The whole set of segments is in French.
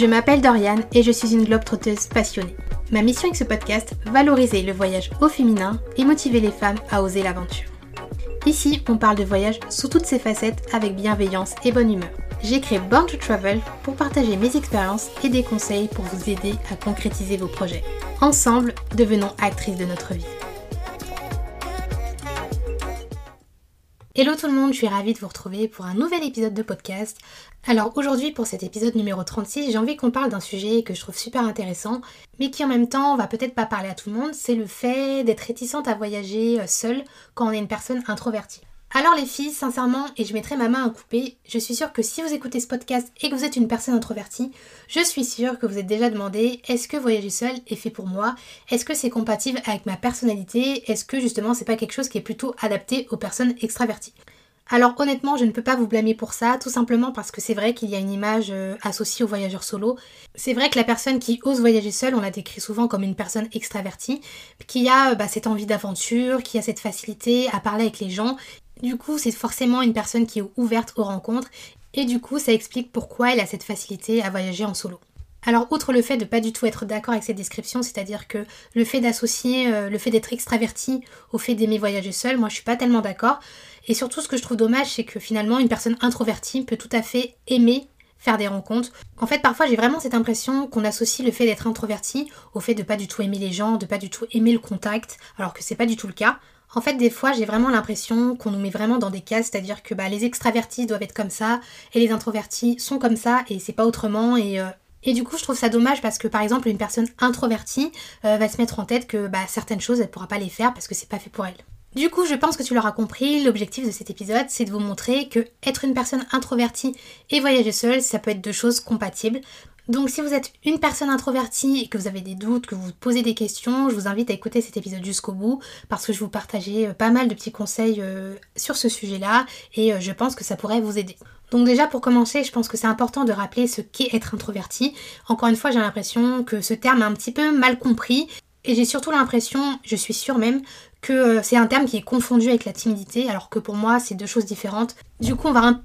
Je m'appelle Doriane et je suis une globe trotteuse passionnée. Ma mission avec ce podcast, valoriser le voyage au féminin et motiver les femmes à oser l'aventure. Ici, on parle de voyage sous toutes ses facettes avec bienveillance et bonne humeur. J'ai créé Born to Travel pour partager mes expériences et des conseils pour vous aider à concrétiser vos projets. Ensemble, devenons actrices de notre vie. Hello tout le monde, je suis ravie de vous retrouver pour un nouvel épisode de podcast. Alors aujourd'hui pour cet épisode numéro 36, j'ai envie qu'on parle d'un sujet que je trouve super intéressant, mais qui en même temps va peut-être pas parler à tout le monde, c'est le fait d'être réticente à voyager euh, seule quand on est une personne introvertie. Alors les filles, sincèrement, et je mettrai ma main à couper, je suis sûre que si vous écoutez ce podcast et que vous êtes une personne introvertie, je suis sûre que vous êtes déjà demandé est-ce que voyager seul est fait pour moi? Est-ce que c'est compatible avec ma personnalité? Est-ce que justement c'est pas quelque chose qui est plutôt adapté aux personnes extraverties? Alors honnêtement, je ne peux pas vous blâmer pour ça, tout simplement parce que c'est vrai qu'il y a une image euh, associée aux voyageurs solo. C'est vrai que la personne qui ose voyager seule, on la décrit souvent comme une personne extravertie, qui a bah, cette envie d'aventure, qui a cette facilité à parler avec les gens, du coup, c'est forcément une personne qui est ouverte aux rencontres et du coup, ça explique pourquoi elle a cette facilité à voyager en solo. Alors, outre le fait de pas du tout être d'accord avec cette description, c'est-à-dire que le fait d'associer euh, le fait d'être extraverti au fait d'aimer voyager seul, moi je suis pas tellement d'accord. Et surtout, ce que je trouve dommage, c'est que finalement, une personne introvertie peut tout à fait aimer faire des rencontres. En fait, parfois, j'ai vraiment cette impression qu'on associe le fait d'être introverti au fait de pas du tout aimer les gens, de pas du tout aimer le contact, alors que c'est pas du tout le cas. En fait, des fois, j'ai vraiment l'impression qu'on nous met vraiment dans des cases, c'est-à-dire que bah, les extravertis doivent être comme ça, et les introvertis sont comme ça, et c'est pas autrement, et, euh, du coup, je trouve ça dommage parce que, par exemple, une personne introvertie euh, va se mettre en tête que bah, certaines choses, elle pourra pas les faire parce que c'est pas fait pour elle. Du coup, je pense que tu l'auras compris, l'objectif de cet épisode, c'est de vous montrer que être une personne introvertie et voyager seule, ça peut être deux choses compatibles. Donc si vous êtes une personne introvertie et que vous avez des doutes, que vous posez des questions, je vous invite à écouter cet épisode jusqu'au bout parce que je vous partager euh, pas mal de petits conseils euh, sur ce sujet-là et euh, je pense que ça pourrait vous aider. Donc déjà pour commencer, je pense que c'est important de rappeler ce qu'est être introverti. Encore une fois, j'ai l'impression que ce terme est un petit peu mal compris et j'ai surtout l'impression, je suis sûre même, que c'est un terme qui est confondu avec la timidité alors que pour moi c'est deux choses différentes. Du coup, on va un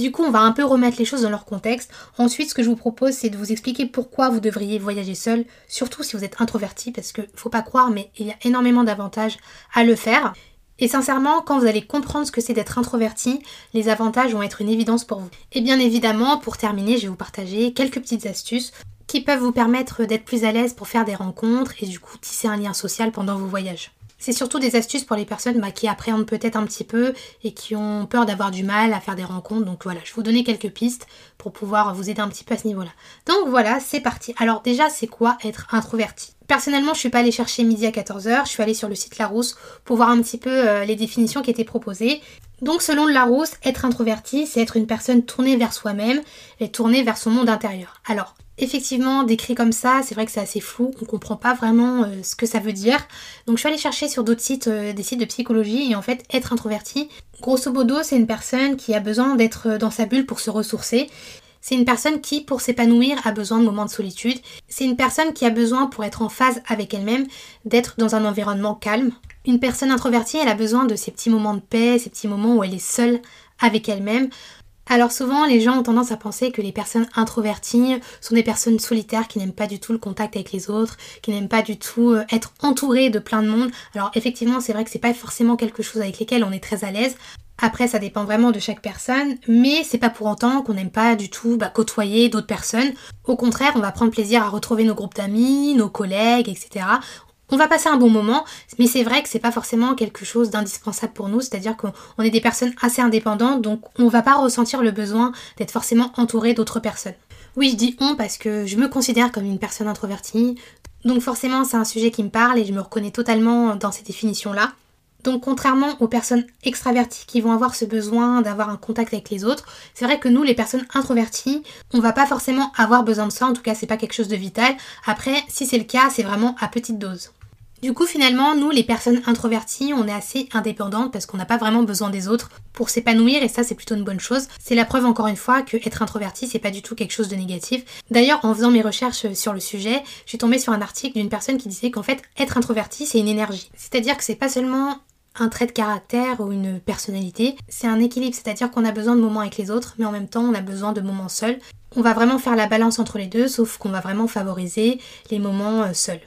du coup, on va un peu remettre les choses dans leur contexte. Ensuite, ce que je vous propose, c'est de vous expliquer pourquoi vous devriez voyager seul, surtout si vous êtes introverti, parce que faut pas croire, mais il y a énormément d'avantages à le faire. Et sincèrement, quand vous allez comprendre ce que c'est d'être introverti, les avantages vont être une évidence pour vous. Et bien évidemment, pour terminer, je vais vous partager quelques petites astuces qui peuvent vous permettre d'être plus à l'aise pour faire des rencontres et du coup tisser un lien social pendant vos voyages. C'est surtout des astuces pour les personnes bah, qui appréhendent peut-être un petit peu et qui ont peur d'avoir du mal à faire des rencontres. Donc voilà, je vais vous donner quelques pistes pour pouvoir vous aider un petit peu à ce niveau-là. Donc voilà, c'est parti. Alors déjà, c'est quoi être introverti? Personnellement, je suis pas allée chercher midi à 14h, je suis allée sur le site Larousse pour voir un petit peu euh, les définitions qui étaient proposées. Donc selon Larousse, être introverti, c'est être une personne tournée vers soi-même et tournée vers son monde intérieur. Alors, effectivement, décrit comme ça, c'est vrai que c'est assez flou, on comprend pas vraiment euh, ce que ça veut dire. Donc je suis allée chercher sur d'autres sites, euh, des sites de psychologie, et en fait, être introverti, grosso modo, c'est une personne qui a besoin d'être dans sa bulle pour se ressourcer. C'est une personne qui, pour s'épanouir, a besoin de moments de solitude. C'est une personne qui a besoin, pour être en phase avec elle-même, d'être dans un environnement calme. Une personne introvertie, elle a besoin de ces petits moments de paix, ces petits moments où elle est seule avec elle-même. Alors souvent, les gens ont tendance à penser que les personnes introverties sont des personnes solitaires qui n'aiment pas du tout le contact avec les autres, qui n'aiment pas du tout euh, être entourées de plein de monde. Alors effectivement, c'est vrai que c'est pas forcément quelque chose avec lesquels on est très à l'aise. Après, ça dépend vraiment de chaque personne, mais c'est pas pour autant qu'on n'aime pas du tout bah, côtoyer d'autres personnes. Au contraire, on va prendre plaisir à retrouver nos groupes d'amis, nos collègues, etc. On va passer un bon moment, mais c'est vrai que c'est pas forcément quelque chose d'indispensable pour nous, c'est-à-dire qu'on est des personnes assez indépendantes, donc on va pas ressentir le besoin d'être forcément entouré d'autres personnes. Oui, je dis on parce que je me considère comme une personne introvertie, donc forcément c'est un sujet qui me parle et je me reconnais totalement dans ces définitions-là. Donc contrairement aux personnes extraverties qui vont avoir ce besoin d'avoir un contact avec les autres, c'est vrai que nous les personnes introverties, on va pas forcément avoir besoin de ça, en tout cas c'est pas quelque chose de vital. Après, si c'est le cas, c'est vraiment à petite dose. Du coup, finalement, nous, les personnes introverties, on est assez indépendantes parce qu'on n'a pas vraiment besoin des autres pour s'épanouir et ça, c'est plutôt une bonne chose. C'est la preuve, encore une fois, que être introverti, c'est pas du tout quelque chose de négatif. D'ailleurs, en faisant mes recherches sur le sujet, je suis tombée sur un article d'une personne qui disait qu'en fait, être introverti, c'est une énergie. C'est-à-dire que c'est pas seulement un trait de caractère ou une personnalité, c'est un équilibre, c'est-à-dire qu'on a besoin de moments avec les autres, mais en même temps on a besoin de moments seuls. On va vraiment faire la balance entre les deux, sauf qu'on va vraiment favoriser les moments euh, seuls.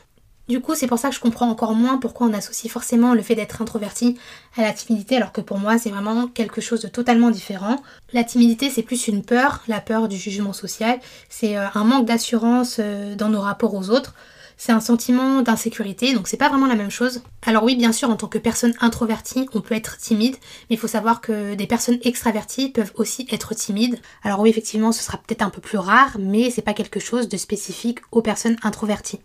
Du coup, c'est pour ça que je comprends encore moins pourquoi on associe forcément le fait d'être introverti à la timidité, alors que pour moi, c'est vraiment quelque chose de totalement différent. La timidité, c'est plus une peur, la peur du jugement social, c'est euh, un manque d'assurance euh, dans nos rapports aux autres c'est un sentiment d'insécurité, donc c'est pas vraiment la même chose. Alors oui, bien sûr, en tant que personne introvertie, on peut être timide, mais il faut savoir que des personnes extraverties peuvent aussi être timides. Alors oui, effectivement, ce sera peut-être un peu plus rare, mais c'est pas quelque chose de spécifique aux personnes introverties.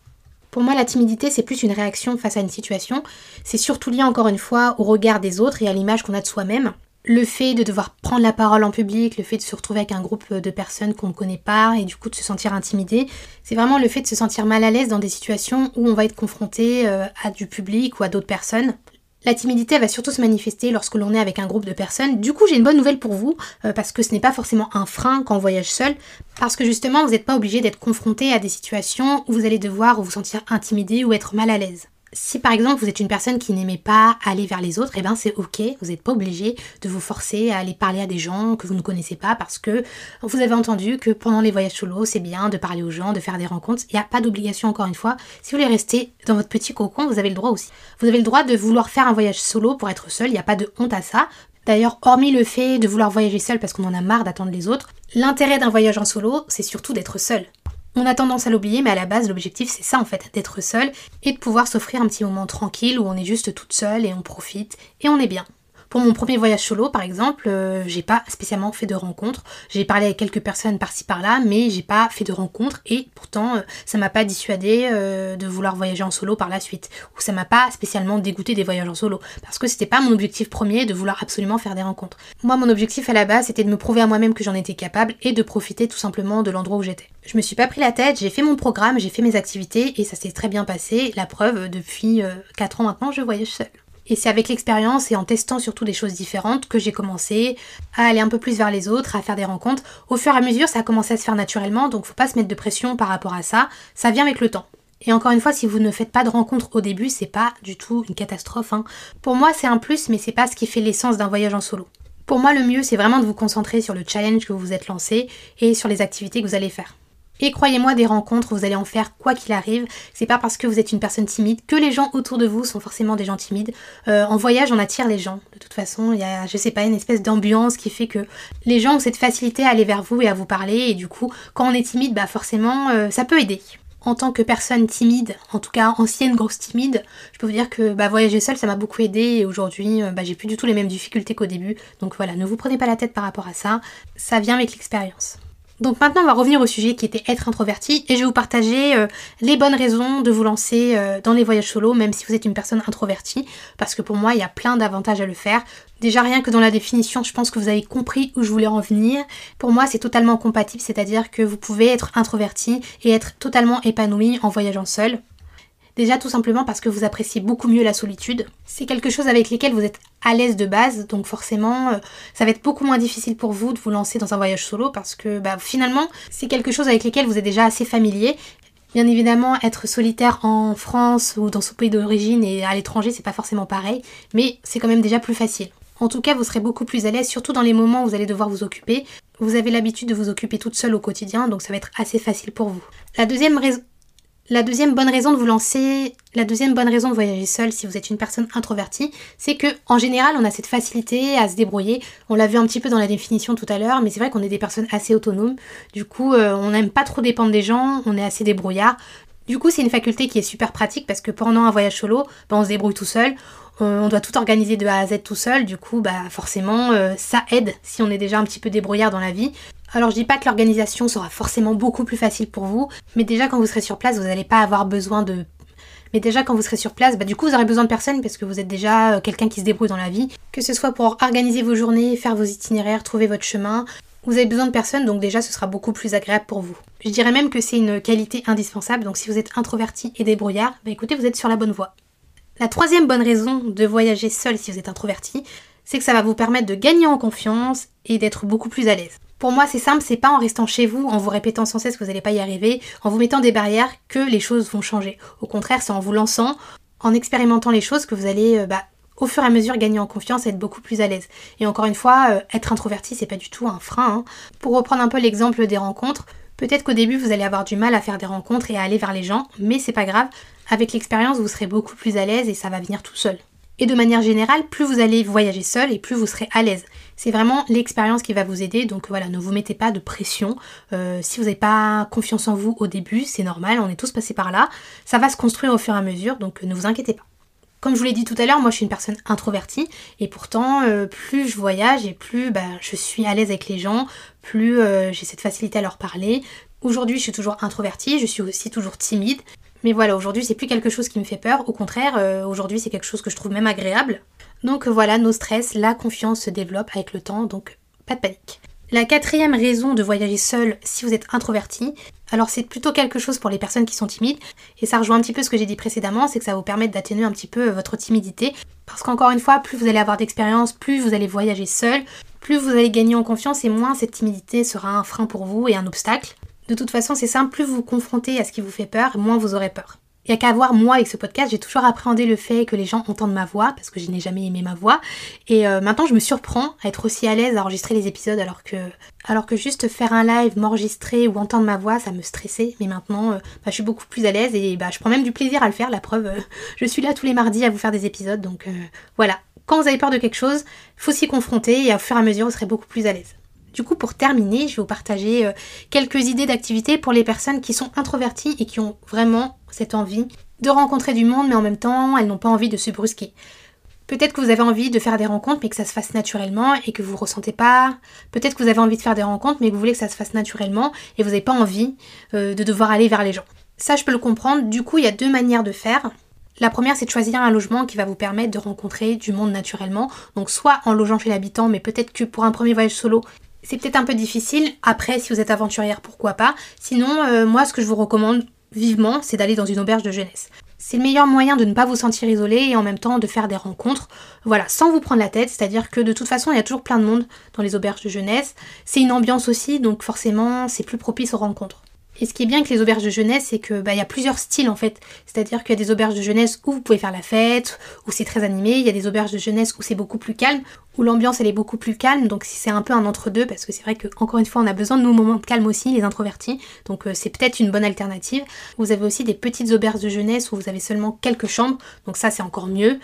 Pour moi, la timidité, c'est plus une réaction face à une situation. C'est surtout lié encore une fois au regard des autres et à l'image qu'on a de soi-même le fait de devoir prendre la parole en public, le fait de se retrouver avec un groupe de personnes qu'on ne connaît pas et du coup de se sentir intimidé, c'est vraiment le fait de se sentir mal à l'aise dans des situations où on va être confronté euh, à du public ou à d'autres personnes. La timidité va surtout se manifester lorsque l'on est avec un groupe de personnes. Du coup, j'ai une bonne nouvelle pour vous, euh, parce que ce n'est pas forcément un frein quand on voyage seul, parce que justement, vous n'êtes pas obligé d'être confronté à des situations où vous allez devoir vous sentir intimidé ou être mal à l'aise si par exemple vous êtes une personne qui n'aimait pas aller vers les autres, eh ben c'est ok, vous n'êtes pas obligé de vous forcer à aller parler à des gens que vous ne connaissez pas parce que vous avez entendu que pendant les voyages solo c'est bien de parler aux gens, de faire des rencontres. Il n'y a pas d'obligation encore une fois. Si vous voulez rester dans votre petit cocon, vous avez le droit aussi. Vous avez le droit de vouloir faire un voyage solo pour être seul, il n'y a pas de honte à ça. D'ailleurs, hormis le fait de vouloir voyager seul parce qu'on en a marre d'attendre les autres, l'intérêt d'un voyage en solo, c'est surtout d'être seul. On a tendance à l'oublier, mais à la base, l'objectif, c'est ça en fait, d'être seul et de pouvoir s'offrir un petit moment tranquille où on est juste toute seule et on profite et on est bien. Pour mon premier voyage solo, par exemple, euh, j'ai pas spécialement fait de rencontres. J'ai parlé avec quelques personnes par-ci par-là, mais j'ai pas fait de rencontres et pourtant euh, ça m'a pas dissuadé euh, de vouloir voyager en solo par la suite. Ou ça m'a pas spécialement dégoûté des voyages en solo parce que c'était pas mon objectif premier de vouloir absolument faire des rencontres. Moi, mon objectif à la base, c'était de me prouver à moi-même que j'en étais capable et de profiter tout simplement de l'endroit où j'étais. Je me suis pas pris la tête, j'ai fait mon programme, j'ai fait mes activités et ça s'est très bien passé. La preuve, depuis 4 ans maintenant, je voyage seule. Et c'est avec l'expérience et en testant surtout des choses différentes que j'ai commencé à aller un peu plus vers les autres, à faire des rencontres. Au fur et à mesure, ça a commencé à se faire naturellement, donc faut pas se mettre de pression par rapport à ça. Ça vient avec le temps. Et encore une fois, si vous ne faites pas de rencontres au début, c'est pas du tout une catastrophe. Hein. Pour moi, c'est un plus, mais c'est pas ce qui fait l'essence d'un voyage en solo. Pour moi, le mieux, c'est vraiment de vous concentrer sur le challenge que vous vous êtes lancé et sur les activités que vous allez faire. Et croyez-moi, des rencontres, vous allez en faire quoi qu'il arrive. C'est pas parce que vous êtes une personne timide que les gens autour de vous sont forcément des gens timides. Euh, en voyage, on attire les gens. De toute façon, il y a, je sais pas, une espèce d'ambiance qui fait que les gens ont cette facilité à aller vers vous et à vous parler. Et du coup, quand on est timide, bah forcément, euh, ça peut aider. En tant que personne timide, en tout cas ancienne grosse timide, je peux vous dire que bah, voyager seule, ça m'a beaucoup aidé et aujourd'hui, euh, bah, j'ai plus du tout les mêmes difficultés qu'au début. Donc voilà, ne vous prenez pas la tête par rapport à ça. Ça vient avec l'expérience. Donc maintenant on va revenir au sujet qui était être introverti et je vais vous partager euh, les bonnes raisons de vous lancer euh, dans les voyages solo même si vous êtes une personne introvertie parce que pour moi il y a plein d'avantages à le faire. Déjà rien que dans la définition je pense que vous avez compris où je voulais en venir. Pour moi c'est totalement compatible c'est-à-dire que vous pouvez être introverti et être totalement épanoui en voyageant seul. Déjà tout simplement parce que vous appréciez beaucoup mieux la solitude. C'est quelque chose avec lequel vous êtes à l'aise de base, donc forcément euh, ça va être beaucoup moins difficile pour vous de vous lancer dans un voyage solo parce que bah, finalement c'est quelque chose avec lequel vous êtes déjà assez familier. Bien évidemment, être solitaire en France ou dans son pays d'origine et à l'étranger, c'est pas forcément pareil, mais c'est quand même déjà plus facile. En tout cas, vous serez beaucoup plus à l'aise, surtout dans les moments où vous allez devoir vous occuper. Vous avez l'habitude de vous occuper toute seule au quotidien, donc ça va être assez facile pour vous. La deuxième raison, la deuxième bonne raison de vous lancer, la deuxième bonne raison de voyager seul si vous êtes une personne introvertie, c'est que en général on a cette facilité à se débrouiller. On l'a vu un petit peu dans la définition tout à l'heure, mais c'est vrai qu'on est des personnes assez autonomes. Du coup, euh, on n'aime pas trop dépendre des gens, on est assez débrouillard. Du coup, c'est une faculté qui est super pratique parce que pendant un voyage solo, ben, on se débrouille tout seul, on doit tout organiser de A à Z tout seul, du coup, bah forcément, euh, ça aide si on est déjà un petit peu débrouillard dans la vie. Alors je dis pas que l'organisation sera forcément beaucoup plus facile pour vous, mais déjà quand vous serez sur place, vous n'allez pas avoir besoin de... Mais déjà quand vous serez sur place, bah du coup vous aurez besoin de personne parce que vous êtes déjà euh, quelqu'un qui se débrouille dans la vie. Que ce soit pour organiser vos journées, faire vos itinéraires, trouver votre chemin, vous avez besoin de personne, donc déjà ce sera beaucoup plus agréable pour vous. Je dirais même que c'est une qualité indispensable, donc si vous êtes introverti et débrouillard, bah écoutez, vous êtes sur la bonne voie. La troisième bonne raison de voyager seul si vous êtes introverti, c'est que ça va vous permettre de gagner en confiance et d'être beaucoup plus à l'aise. Pour moi, c'est simple, c'est pas en restant chez vous, en vous répétant sans cesse que vous n'allez pas y arriver, en vous mettant des barrières que les choses vont changer. Au contraire, c'est en vous lançant, en expérimentant les choses que vous allez, euh, bah, au fur et à mesure, gagner en confiance et être beaucoup plus à l'aise. Et encore une fois, euh, être introverti, c'est pas du tout un frein. Hein. Pour reprendre un peu l'exemple des rencontres, peut-être qu'au début, vous allez avoir du mal à faire des rencontres et à aller vers les gens, mais c'est pas grave. Avec l'expérience, vous serez beaucoup plus à l'aise et ça va venir tout seul. Et de manière générale, plus vous allez voyager seul et plus vous serez à l'aise. C'est vraiment l'expérience qui va vous aider, donc voilà, ne vous mettez pas de pression. Euh, si vous n'avez pas confiance en vous au début, c'est normal, on est tous passés par là. Ça va se construire au fur et à mesure, donc ne vous inquiétez pas. Comme je vous l'ai dit tout à l'heure, moi je suis une personne introvertie et pourtant euh, plus je voyage et plus bah, je suis à l'aise avec les gens, plus euh, j'ai cette facilité à leur parler. Aujourd'hui je suis toujours introvertie, je suis aussi toujours timide mais voilà, aujourd'hui c'est plus quelque chose qui me fait peur, au contraire, aujourd'hui c'est quelque chose que je trouve même agréable. Donc voilà, nos stress, la confiance se développe avec le temps, donc pas de panique. La quatrième raison de voyager seul si vous êtes introverti, alors c'est plutôt quelque chose pour les personnes qui sont timides, et ça rejoint un petit peu ce que j'ai dit précédemment, c'est que ça vous permettre d'atténuer un petit peu votre timidité, parce qu'encore une fois, plus vous allez avoir d'expérience, plus vous allez voyager seul, plus vous allez gagner en confiance et moins cette timidité sera un frein pour vous et un obstacle. De toute façon, c'est simple, plus vous vous confrontez à ce qui vous fait peur, moins vous aurez peur. Il n'y a qu'à voir, moi, avec ce podcast, j'ai toujours appréhendé le fait que les gens entendent ma voix, parce que je n'ai jamais aimé ma voix. Et euh, maintenant, je me surprends à être aussi à l'aise à enregistrer les épisodes, alors que, alors que juste faire un live, m'enregistrer ou entendre ma voix, ça me stressait. Mais maintenant, euh, bah, je suis beaucoup plus à l'aise et bah, je prends même du plaisir à le faire. La preuve, euh, je suis là tous les mardis à vous faire des épisodes. Donc voilà, quand vous avez peur de quelque chose, faut s'y confronter et au fur et à mesure, vous serez beaucoup plus à l'aise. Du coup, pour terminer, je vais vous partager euh, quelques idées d'activités pour les personnes qui sont introverties et qui ont vraiment cette envie de rencontrer du monde, mais en même temps, elles n'ont pas envie de se brusquer. Peut-être que vous avez envie de faire des rencontres, mais que ça se fasse naturellement et que vous ne ressentez pas. Peut-être que vous avez envie de faire des rencontres, mais que vous voulez que ça se fasse naturellement et vous n'avez pas envie euh, de devoir aller vers les gens. Ça, je peux le comprendre. Du coup, il y a deux manières de faire. La première, c'est de choisir un logement qui va vous permettre de rencontrer du monde naturellement. Donc, soit en logeant chez l'habitant, mais peut-être que pour un premier voyage solo, c'est peut-être un peu difficile. Après, si vous êtes aventurière, pourquoi pas. Sinon, euh, moi, ce que je vous recommande vivement, c'est d'aller dans une auberge de jeunesse. C'est le meilleur moyen de ne pas vous sentir isolé et en même temps de faire des rencontres, voilà, sans vous prendre la tête, c'est-à-dire que de toute façon, il y a toujours plein de monde dans les auberges de jeunesse. C'est une ambiance aussi, donc forcément, c'est plus propice aux rencontres. Et ce qui est bien avec les auberges de jeunesse, c'est que bah, y a plusieurs styles en fait. C'est-à-dire qu'il y a des auberges de jeunesse où vous pouvez faire la fête, où c'est très animé. Il y a des auberges de jeunesse où c'est beaucoup plus calme, où l'ambiance elle est beaucoup plus calme. Donc c'est un peu un entre-deux parce que c'est vrai que encore une fois on a besoin de nos moments de calme aussi, les introvertis. Donc euh, c'est peut-être une bonne alternative. Vous avez aussi des petites auberges de jeunesse où vous avez seulement quelques chambres. Donc ça c'est encore mieux.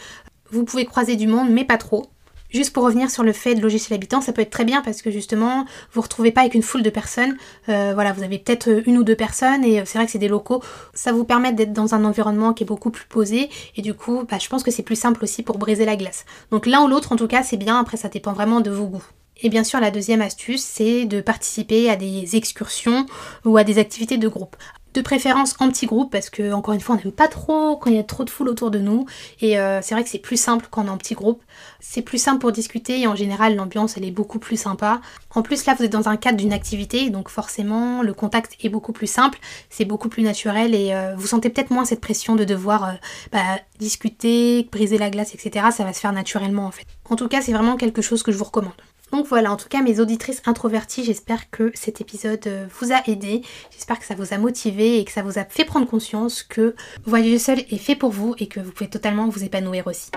Vous pouvez croiser du monde mais pas trop. Juste pour revenir sur le fait de loger chez l'habitant, ça peut être très bien parce que justement, vous ne retrouvez pas avec une foule de personnes. Euh, voilà, vous avez peut-être une ou deux personnes et c'est vrai que c'est des locaux. Ça vous permet d'être dans un environnement qui est beaucoup plus posé et du coup, bah, je pense que c'est plus simple aussi pour briser la glace. Donc l'un ou l'autre, en tout cas, c'est bien. Après, ça dépend vraiment de vos goûts. Et bien sûr, la deuxième astuce, c'est de participer à des excursions ou à des activités de groupe de préférence en petit groupe parce que encore une fois on n'aime pas trop quand il y a trop de foule autour de nous. Et euh, c'est vrai que c'est plus simple quand on est en petit groupe. C'est plus simple pour discuter et en général l'ambiance elle est beaucoup plus sympa. En plus là vous êtes dans un cadre d'une activité donc forcément le contact est beaucoup plus simple. C'est beaucoup plus naturel et euh, vous sentez peut-être moins cette pression de devoir euh, bah, discuter briser la glace etc ça va se faire naturellement en fait. En tout cas c'est vraiment quelque chose que je vous recommande donc voilà, en tout cas mes auditrices introverties, j'espère que cet épisode euh, vous a aidé, j'espère que ça vous a motivé et que ça vous a fait prendre conscience que voyager seul est fait pour vous et que vous pouvez totalement vous épanouir aussi.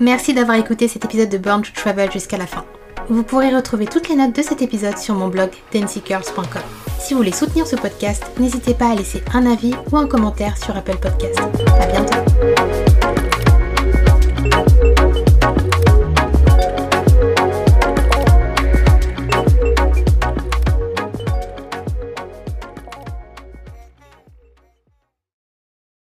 Merci d'avoir écouté cet épisode de Burn to Travel jusqu'à la fin. Vous pourrez retrouver toutes les notes de cet épisode sur mon blog dancycurls.com. Si vous voulez soutenir ce podcast, n'hésitez pas à laisser un avis ou un commentaire sur Apple Podcast. A bientôt